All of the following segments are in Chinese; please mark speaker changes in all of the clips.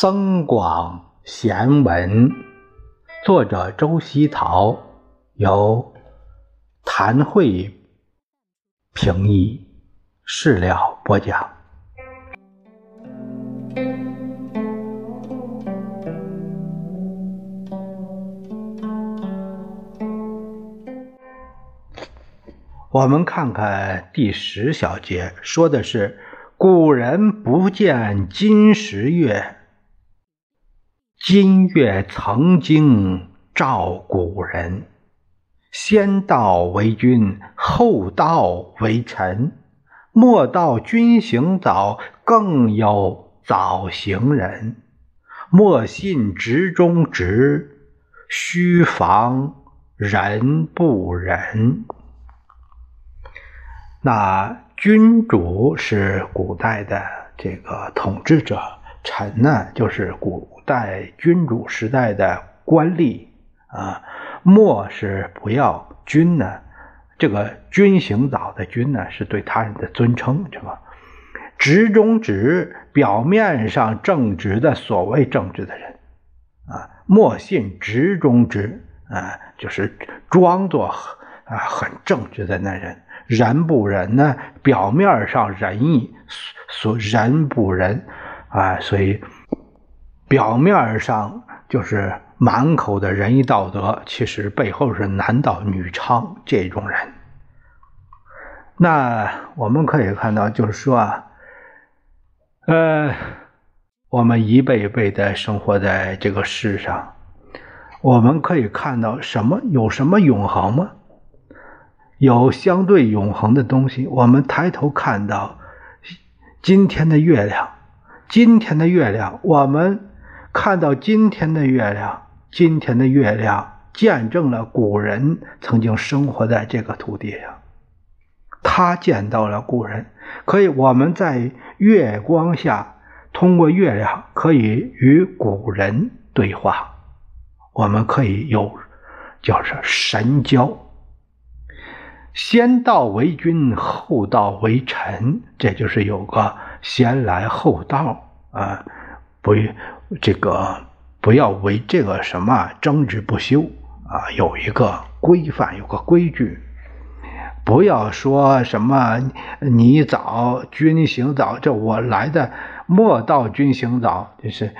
Speaker 1: 增广贤文，作者周希陶，由谭慧评译，事了播讲。我们看看第十小节，说的是古人不见今时月。今月曾经照古人，先道为君，后道为臣。莫道君行早，更有早行人。莫信直中直，须防人不仁。那君主是古代的这个统治者，臣呢就是古。代君主时代的官吏啊，莫是不要君呢？这个君行早的君呢，是对他人的尊称，是吧？直中直，表面上正直的所谓正直的人啊，莫信直中直啊，就是装作啊很正直的那人。仁不仁呢？表面上仁义，所仁不仁啊，所以。表面上就是满口的仁义道德，其实背后是男盗女娼这种人。那我们可以看到，就是说啊，呃，我们一辈一辈的生活在这个世上，我们可以看到什么？有什么永恒吗？有相对永恒的东西。我们抬头看到今天的月亮，今天的月亮，我们。看到今天的月亮，今天的月亮见证了古人曾经生活在这个土地上。他见到了古人，可以我们在月光下，通过月亮可以与古人对话，我们可以有叫是神交。先道为君，后道为臣，这就是有个先来后到啊，不。这个不要为这个什么争执不休啊，有一个规范，有个规矩，不要说什么你早君行早，这我来的莫道君行早，就是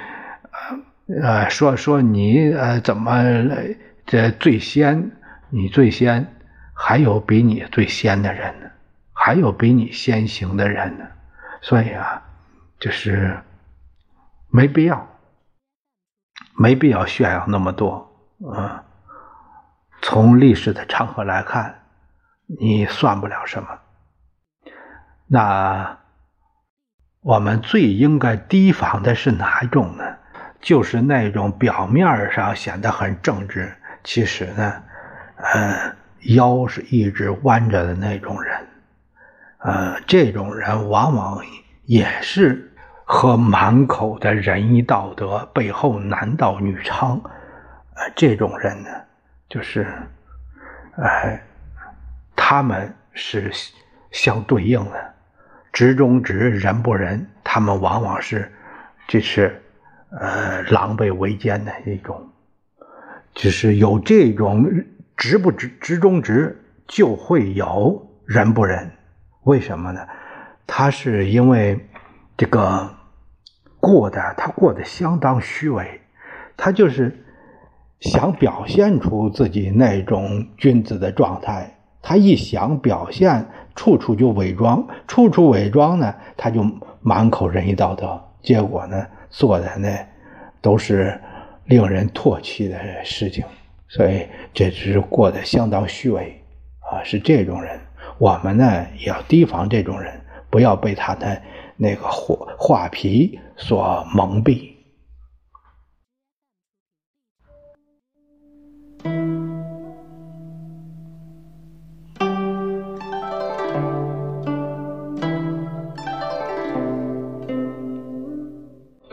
Speaker 1: 呃呃说说你呃怎么这最先，你最先，还有比你最先的人呢，还有比你先行的人呢，所以啊，就是没必要。没必要炫耀那么多，嗯，从历史的长河来看，你算不了什么。那我们最应该提防的是哪种呢？就是那种表面上显得很正直，其实呢，呃，腰是一直弯着的那种人，呃，这种人往往也是。和满口的仁义道德，背后男盗女娼，呃，这种人呢，就是，呃，他们是相对应的，直中直，人不仁，他们往往是，这是，呃，狼狈为奸的一种，就是有这种直不直，直中直，就会有仁不仁，为什么呢？他是因为这个。过的他过得相当虚伪，他就是想表现出自己那种君子的状态。他一想表现，处处就伪装，处处伪装呢，他就满口仁义道德。结果呢，做的那都是令人唾弃的事情。所以这只是过得相当虚伪啊，是这种人。我们呢也要提防这种人，不要被他的。那个画画皮所蒙蔽。